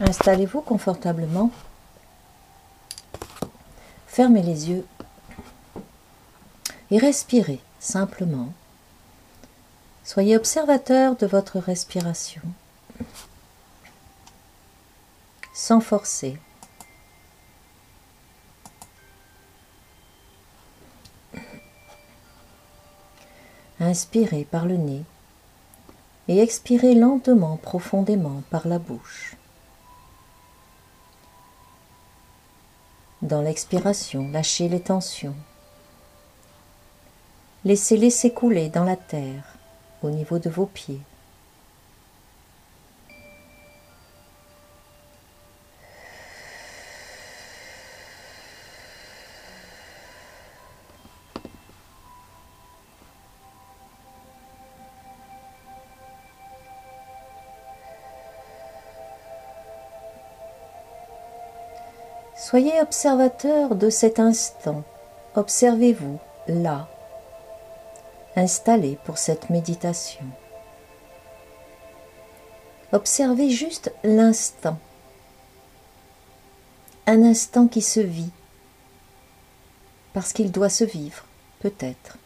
Installez-vous confortablement. Fermez les yeux et respirez simplement. Soyez observateur de votre respiration sans forcer. Inspirez par le nez et expirez lentement, profondément par la bouche. Dans l'expiration, lâchez les tensions. Laissez-les s'écouler dans la terre, au niveau de vos pieds. Soyez observateur de cet instant. Observez-vous là, installé pour cette méditation. Observez juste l'instant. Un instant qui se vit, parce qu'il doit se vivre, peut-être.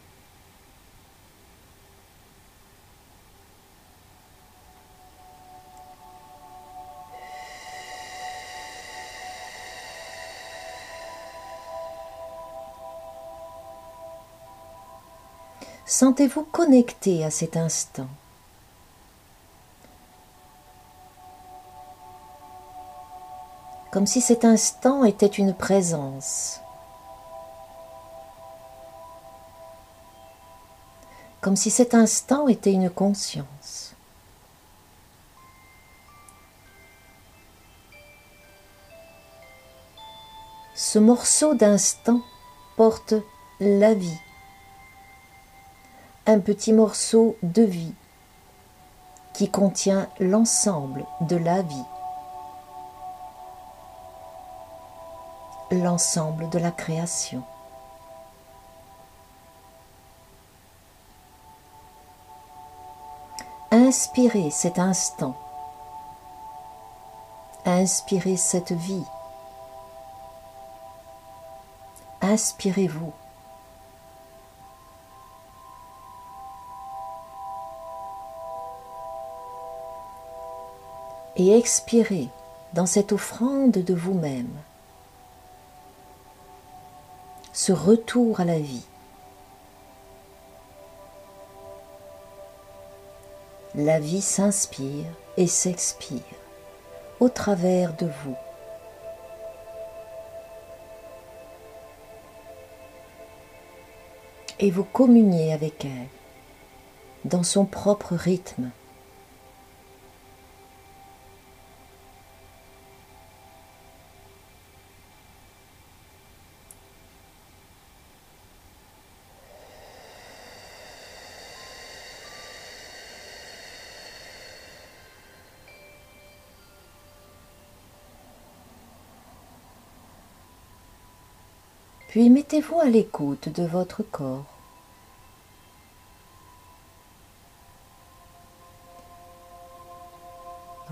Sentez-vous connecté à cet instant. Comme si cet instant était une présence. Comme si cet instant était une conscience. Ce morceau d'instant porte la vie un petit morceau de vie qui contient l'ensemble de la vie, l'ensemble de la création. Inspirez cet instant, inspirez cette vie, inspirez-vous. Et expirez dans cette offrande de vous-même ce retour à la vie. La vie s'inspire et s'expire au travers de vous. Et vous communiez avec elle dans son propre rythme. Puis mettez-vous à l'écoute de votre corps.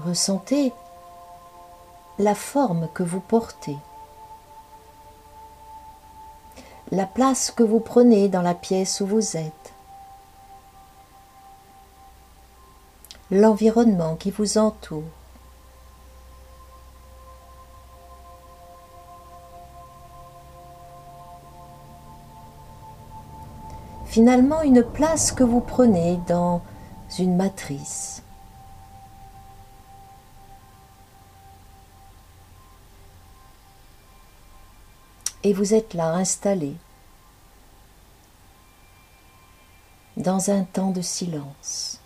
Ressentez la forme que vous portez, la place que vous prenez dans la pièce où vous êtes, l'environnement qui vous entoure. Finalement une place que vous prenez dans une matrice. Et vous êtes là installé dans un temps de silence.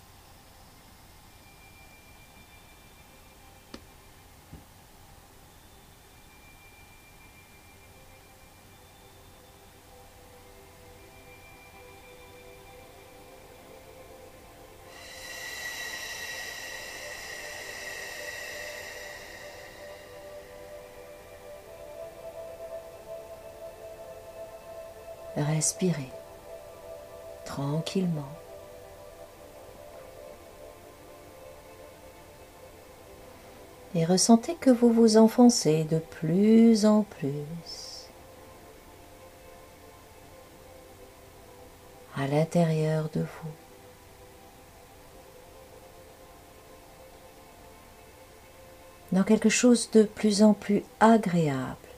Respirez tranquillement. Et ressentez que vous vous enfoncez de plus en plus à l'intérieur de vous. dans quelque chose de plus en plus agréable.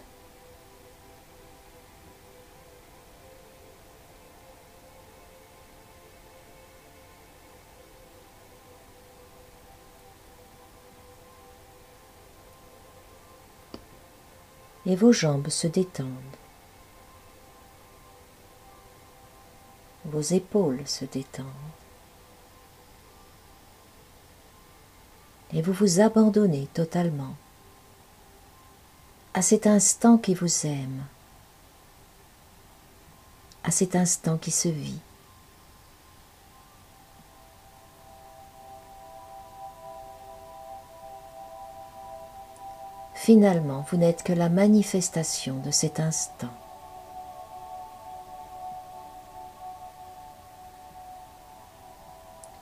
Et vos jambes se détendent. Vos épaules se détendent. Et vous vous abandonnez totalement à cet instant qui vous aime, à cet instant qui se vit. Finalement, vous n'êtes que la manifestation de cet instant.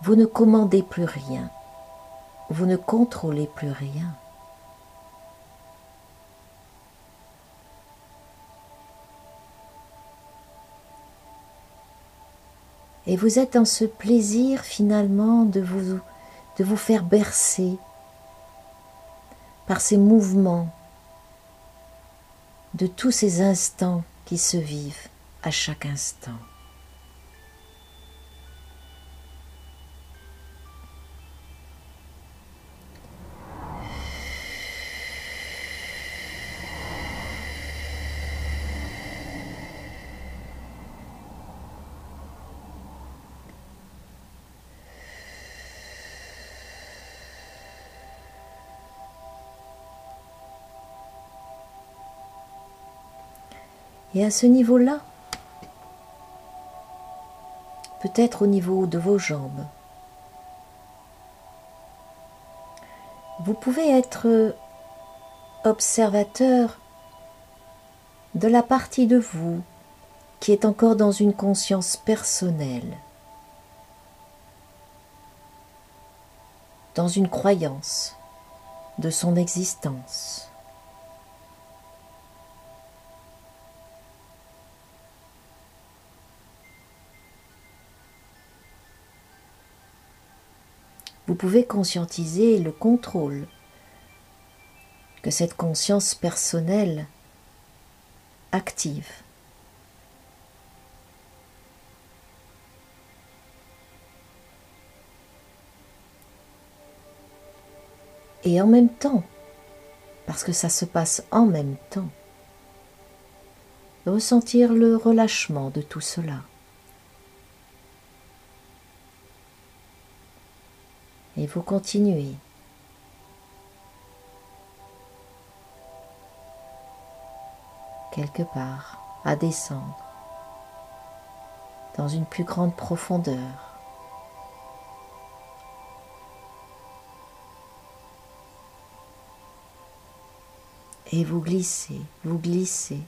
Vous ne commandez plus rien, vous ne contrôlez plus rien. Et vous êtes dans ce plaisir finalement de vous, de vous faire bercer par ces mouvements de tous ces instants qui se vivent à chaque instant. Et à ce niveau-là, peut-être au niveau de vos jambes, vous pouvez être observateur de la partie de vous qui est encore dans une conscience personnelle, dans une croyance de son existence. Pouvez conscientiser le contrôle que cette conscience personnelle active. Et en même temps, parce que ça se passe en même temps, ressentir le relâchement de tout cela. Et vous continuez. quelque part à descendre dans une plus grande profondeur. Et vous glissez, vous glissez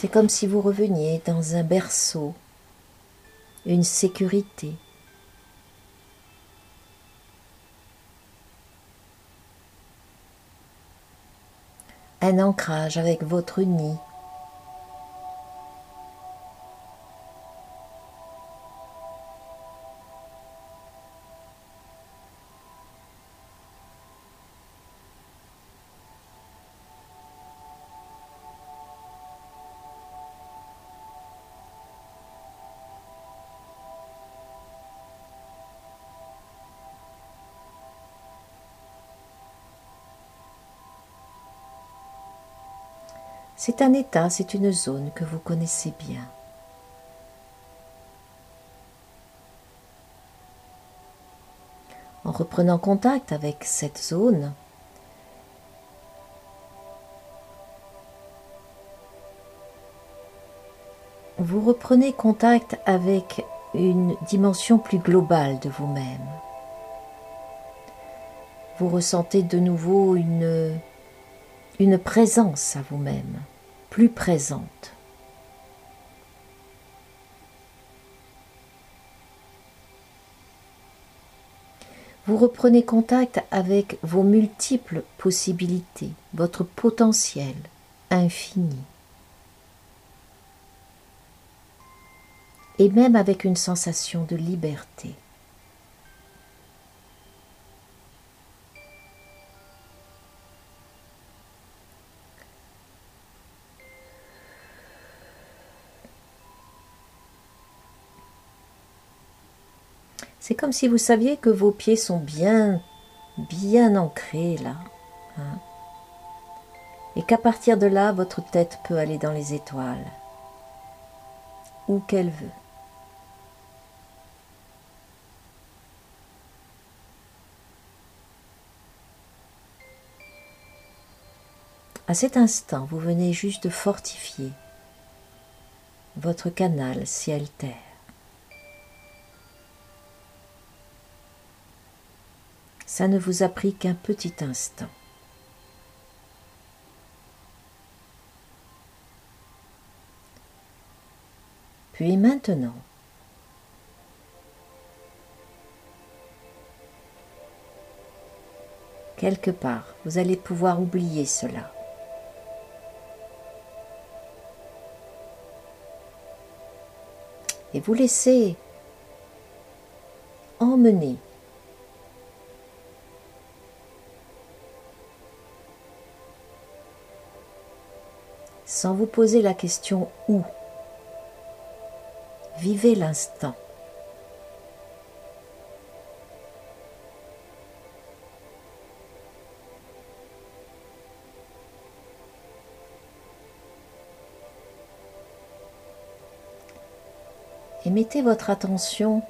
C'est comme si vous reveniez dans un berceau, une sécurité. Un ancrage avec votre nid. C'est un état, c'est une zone que vous connaissez bien. En reprenant contact avec cette zone, vous reprenez contact avec une dimension plus globale de vous-même. Vous ressentez de nouveau une, une présence à vous-même plus présente. Vous reprenez contact avec vos multiples possibilités, votre potentiel infini. Et même avec une sensation de liberté. C'est comme si vous saviez que vos pieds sont bien, bien ancrés là. Hein. et qu'à partir de là, votre tête peut aller dans les étoiles. Où qu'elle veut. À cet instant, vous venez juste de fortifier votre canal ciel-terre. Ça ne vous a pris qu'un petit instant. Puis maintenant, quelque part, vous allez pouvoir oublier cela. Et vous laissez emmener sans vous poser la question où. Vivez l'instant. Et mettez votre attention,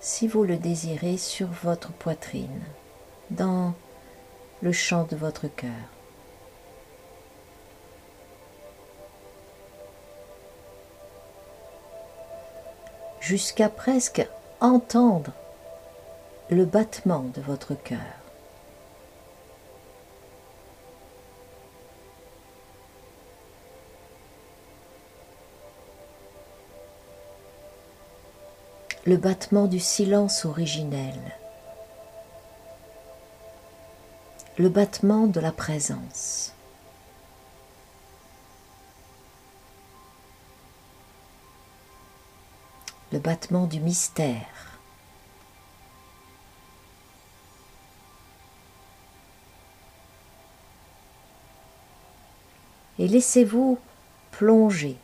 si vous le désirez, sur votre poitrine, dans le chant de votre cœur. Jusqu'à presque entendre le battement de votre cœur. le battement du silence originel. Le battement de la présence. Le battement du mystère. Et laissez-vous plonger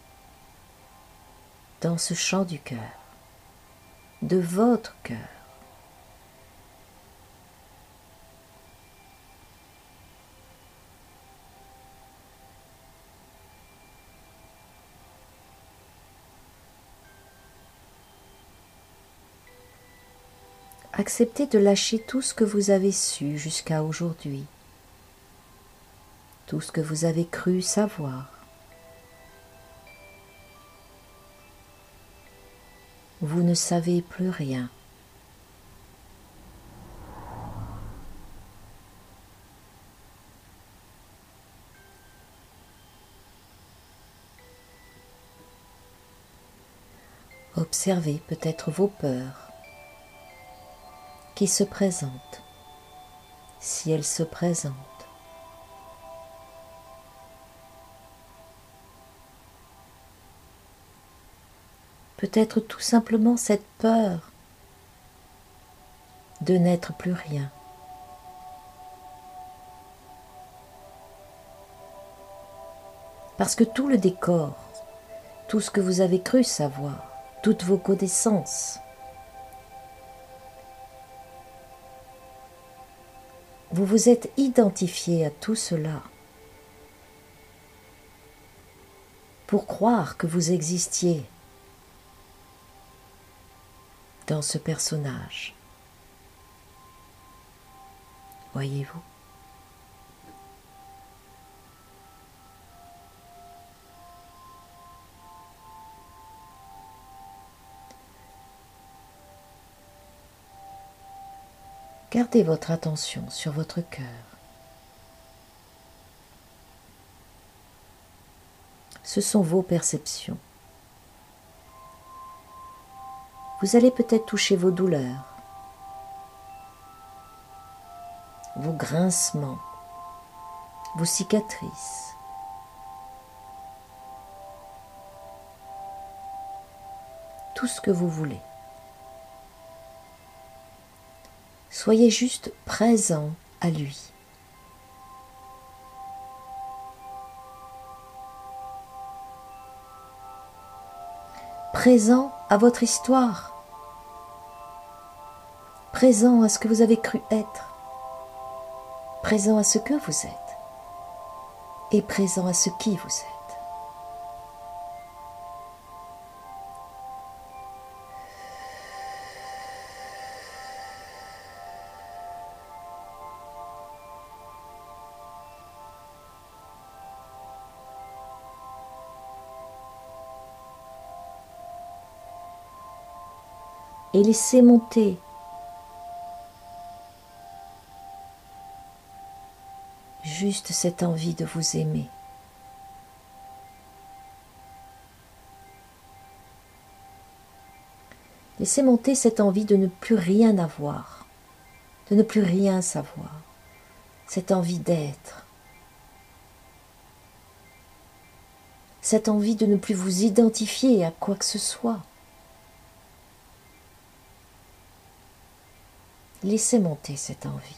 dans ce chant du cœur, de votre cœur. Acceptez de lâcher tout ce que vous avez su jusqu'à aujourd'hui, tout ce que vous avez cru savoir. Vous ne savez plus rien. Observez peut-être vos peurs, qui se présente, si elle se présente. Peut-être tout simplement cette peur de n'être plus rien. Parce que tout le décor, tout ce que vous avez cru savoir, toutes vos connaissances, vous vous êtes identifié à tout cela pour croire que vous existiez dans ce personnage. Voyez-vous? Gardez votre attention sur votre cœur. Ce sont vos perceptions. Vous allez peut-être toucher vos douleurs, vos grincements, vos cicatrices. Tout ce que vous voulez. Soyez juste présent à lui. Présent à votre histoire. Présent à ce que vous avez cru être. Présent à ce que vous êtes. Et présent à ce qui vous êtes. Et laissez monter juste cette envie de vous aimer. Laissez monter cette envie de ne plus rien avoir, de ne plus rien savoir, cette envie d'être, cette envie de ne plus vous identifier à quoi que ce soit. Laissez monter cette envie.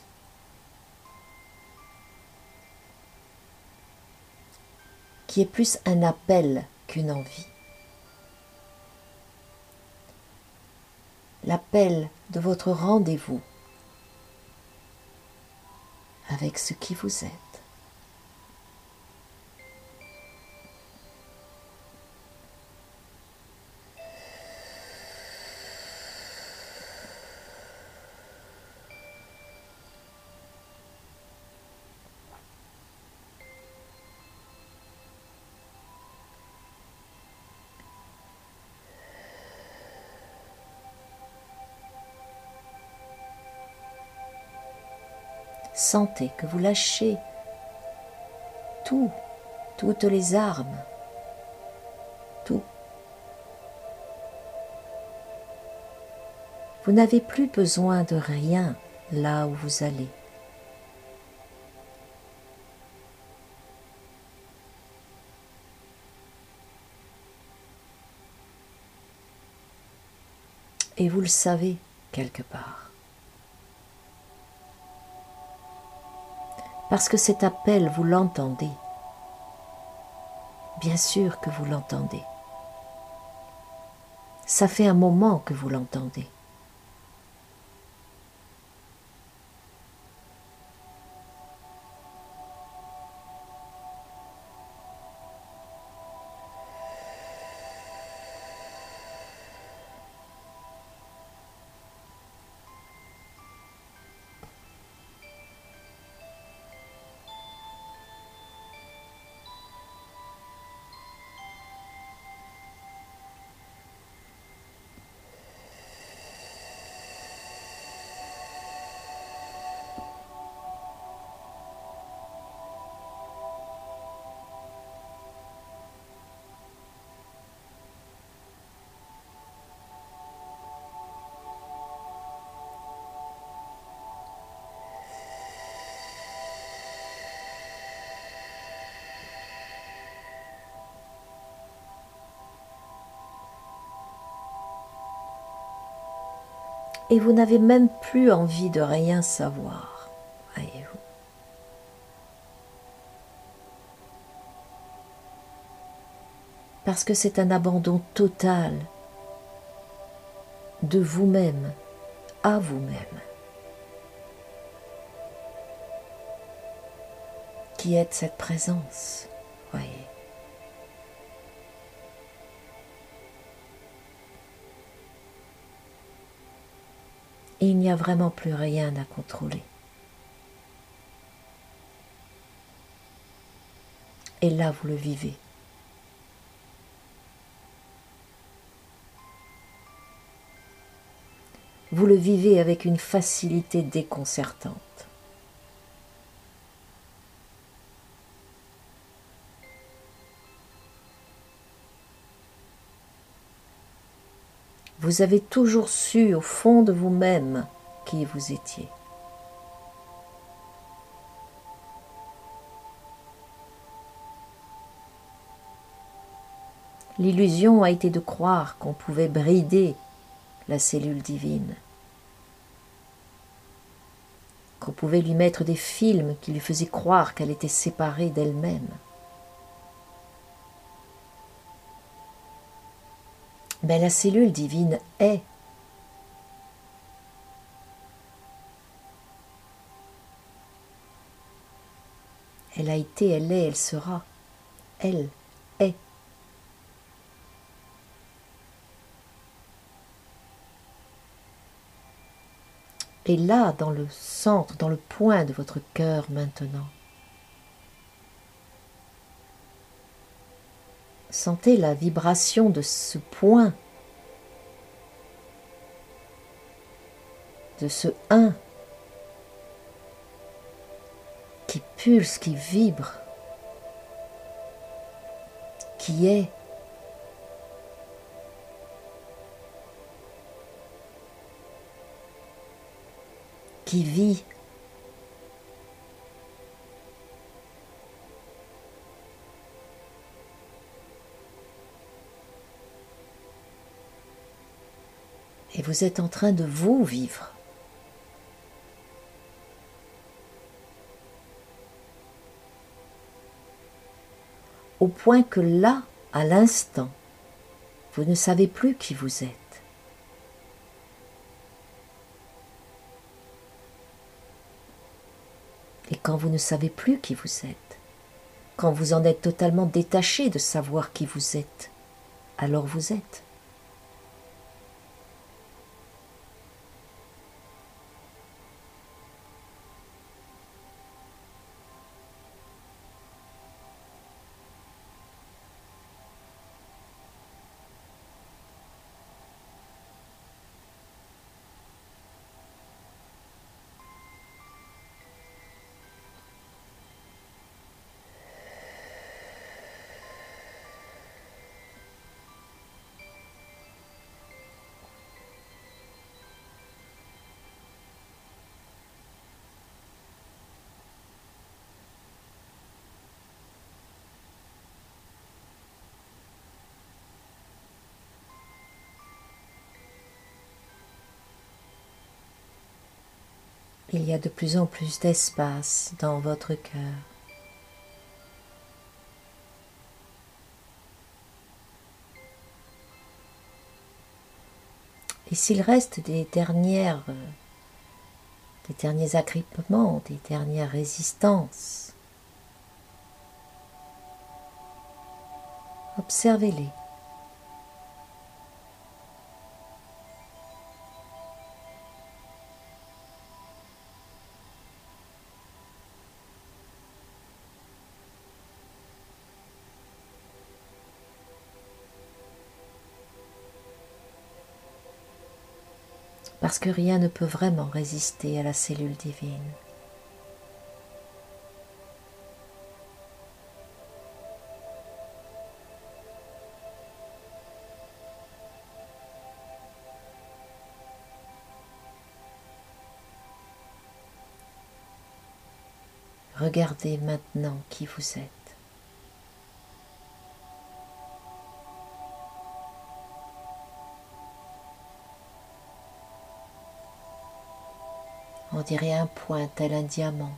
qui est plus un appel qu'une envie. L'appel de votre rendez-vous avec ce qui vous êtes. Sentez que vous lâchez tout, toutes les armes, tout. Vous n'avez plus besoin de rien là où vous allez. Et vous le savez quelque part. Parce que cet appel, vous l'entendez. Bien sûr que vous l'entendez. Ça fait un moment que vous l'entendez. Et vous n'avez même plus envie de rien savoir, voyez-vous. Parce que c'est un abandon total de vous-même à vous-même. Qui est cette présence, voyez. Il n'y a vraiment plus rien à contrôler. Et là, vous le vivez. vous le vivez avec une facilité déconcertante. Vous avez toujours su au fond de vous-même qui vous étiez. L'illusion a été de croire qu'on pouvait brider la cellule divine, qu'on pouvait lui mettre des films qui lui faisaient croire qu'elle était séparée d'elle-même. Mais la cellule divine est. Elle a été, elle est, elle sera. Elle est. Et là, dans le centre, dans le point de votre cœur maintenant. Sentez la vibration de ce point, de ce un qui pulse, qui vibre, qui est. qui vit. Vous êtes en train de vous vivre. Au point que là, à l'instant, vous ne savez plus qui vous êtes. Et quand vous ne savez plus qui vous êtes, quand vous en êtes totalement détaché de savoir qui vous êtes, alors vous êtes. Il y a de plus en plus d'espace dans votre cœur. Et s'il reste des dernières, des derniers agrippements, des dernières résistances, observez-les. Parce que rien ne peut vraiment résister à la cellule divine. Regardez maintenant qui vous êtes. On dirait un point tel un diamant.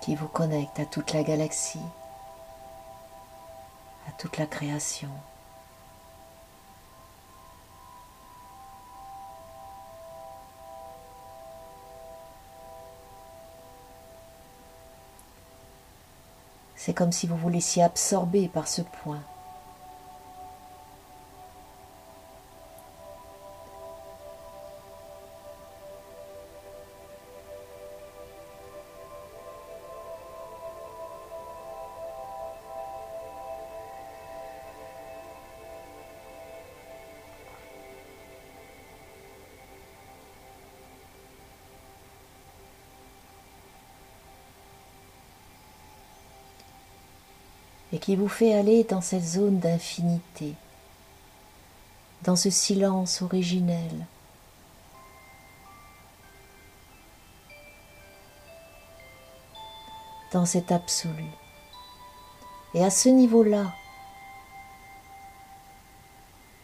qui vous connecte à toute la galaxie, à toute la création. C'est comme si vous vous laissiez absorber par ce point. Et qui vous fait aller dans cette zone d'infinité, dans ce silence originel. dans cet absolu. Et à ce niveau-là,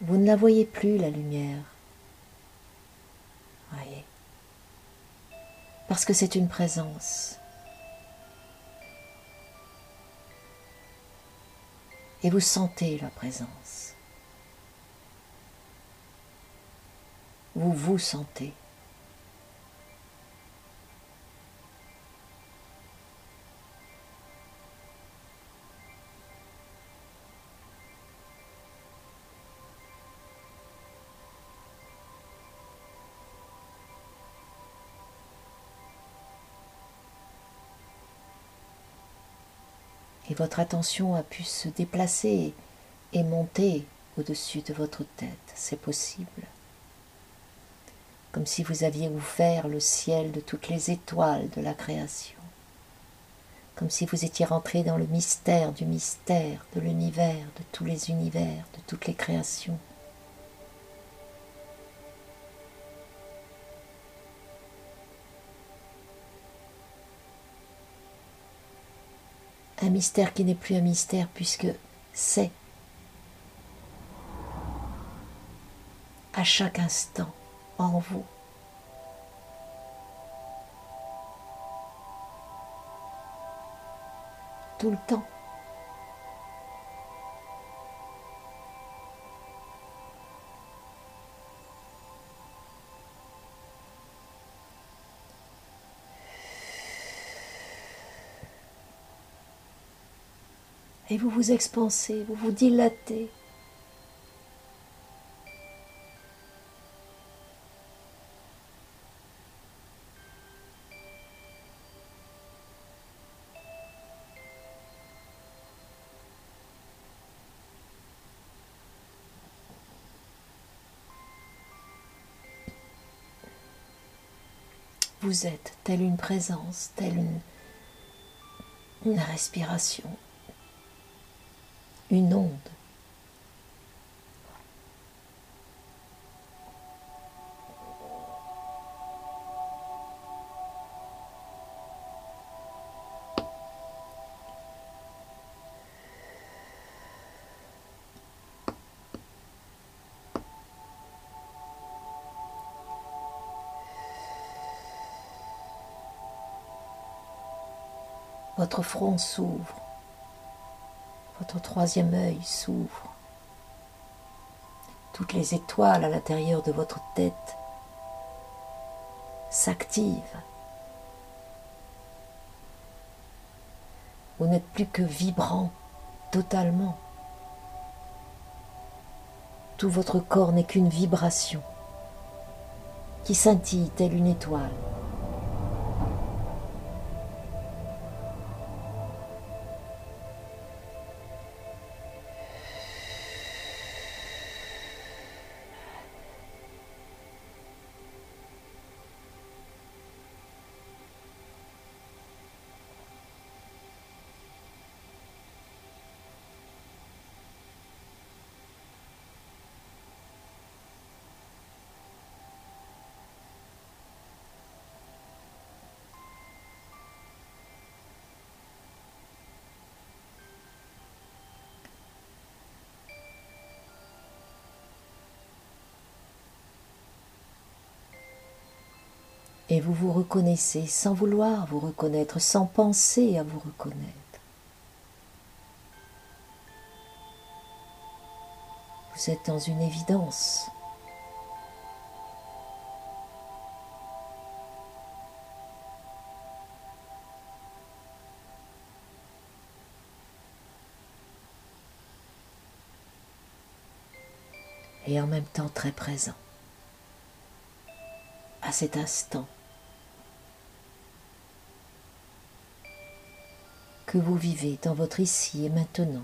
vous ne la voyez plus, la lumière. Parce que c'est une présence. Et vous sentez la présence. Vous vous sentez. Votre attention a pu se déplacer et monter au-dessus de votre tête. C'est possible. Comme si vous aviez ouvert le ciel de toutes les étoiles de la création. Comme si vous étiez rentré dans le mystère du mystère, de l'univers, de tous les univers, de toutes les créations. Mystère qui n'est plus un mystère puisque c'est à chaque instant en vous. Tout le temps. Et vous vous expansez, vous vous dilatez. Vous êtes telle une présence, telle une, une respiration une onde. Votre front s'ouvre. Votre troisième œil s'ouvre. Toutes les étoiles à l'intérieur de votre tête s'activent. Vous n'êtes plus que vibrant totalement. Tout votre corps n'est qu'une vibration qui scintille telle une étoile. Et vous vous reconnaissez sans vouloir vous reconnaître, sans penser à vous reconnaître. Vous êtes dans une évidence. et en même temps très présent à cet instant. Que vous vivez dans votre ici et maintenant.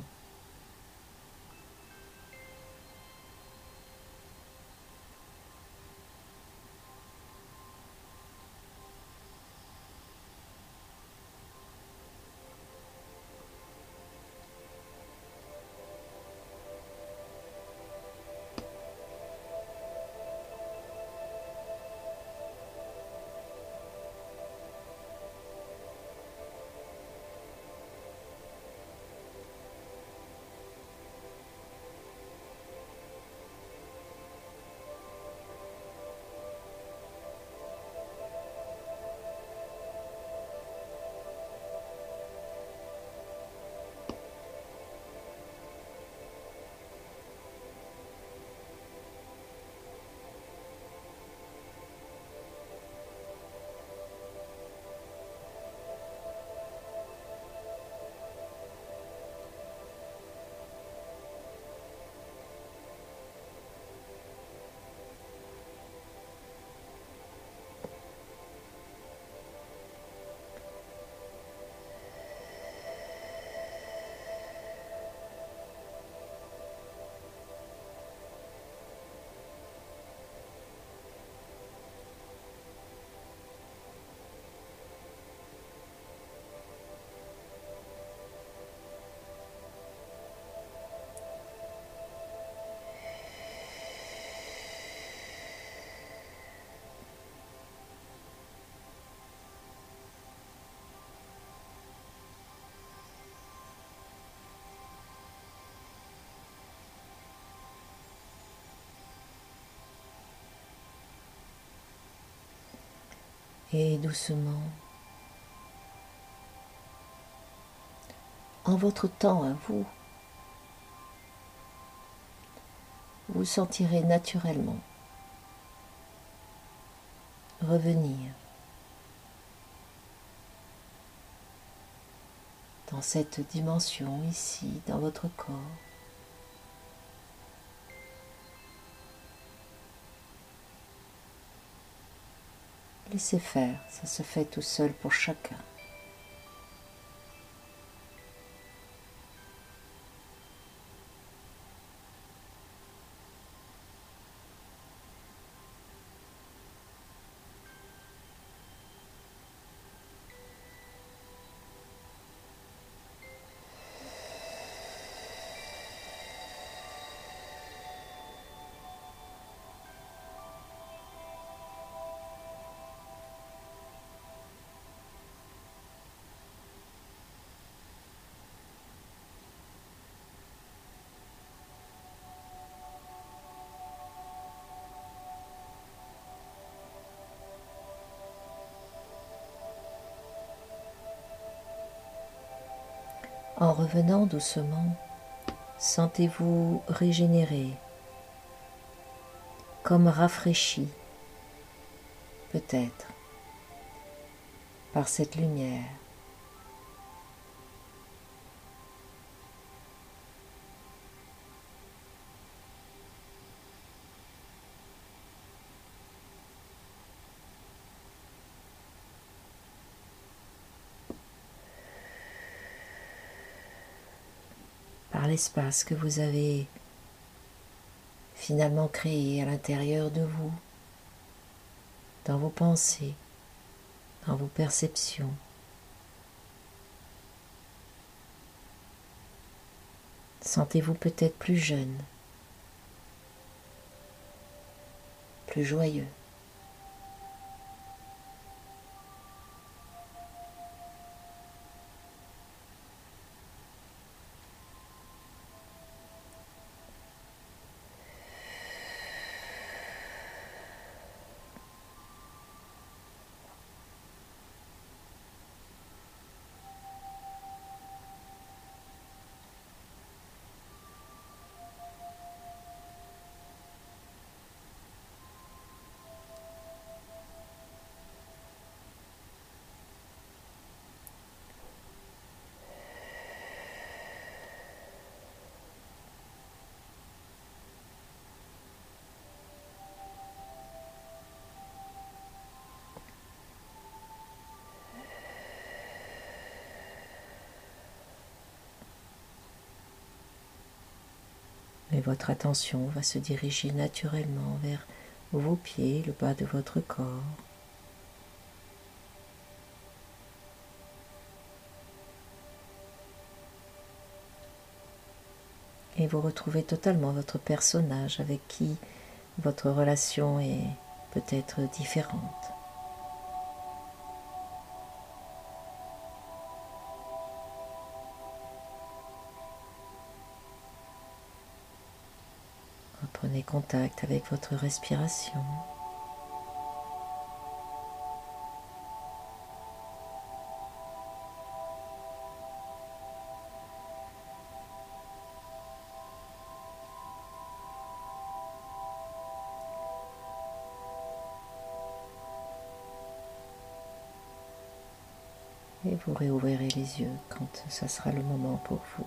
Et doucement, en votre temps à vous, vous sentirez naturellement revenir dans cette dimension ici, dans votre corps. Laissez faire, ça se fait tout seul pour chacun. En revenant doucement, sentez-vous régénéré, comme rafraîchi, peut-être, par cette lumière. Que vous avez finalement créé à l'intérieur de vous, dans vos pensées, dans vos perceptions. Sentez-vous peut-être plus jeune, plus joyeux. Et votre attention va se diriger naturellement vers vos pieds, le bas de votre corps. Et vous retrouvez totalement votre personnage avec qui votre relation est peut-être différente. Prenez contact avec votre respiration. Et vous réouvrirez les yeux quand ce sera le moment pour vous.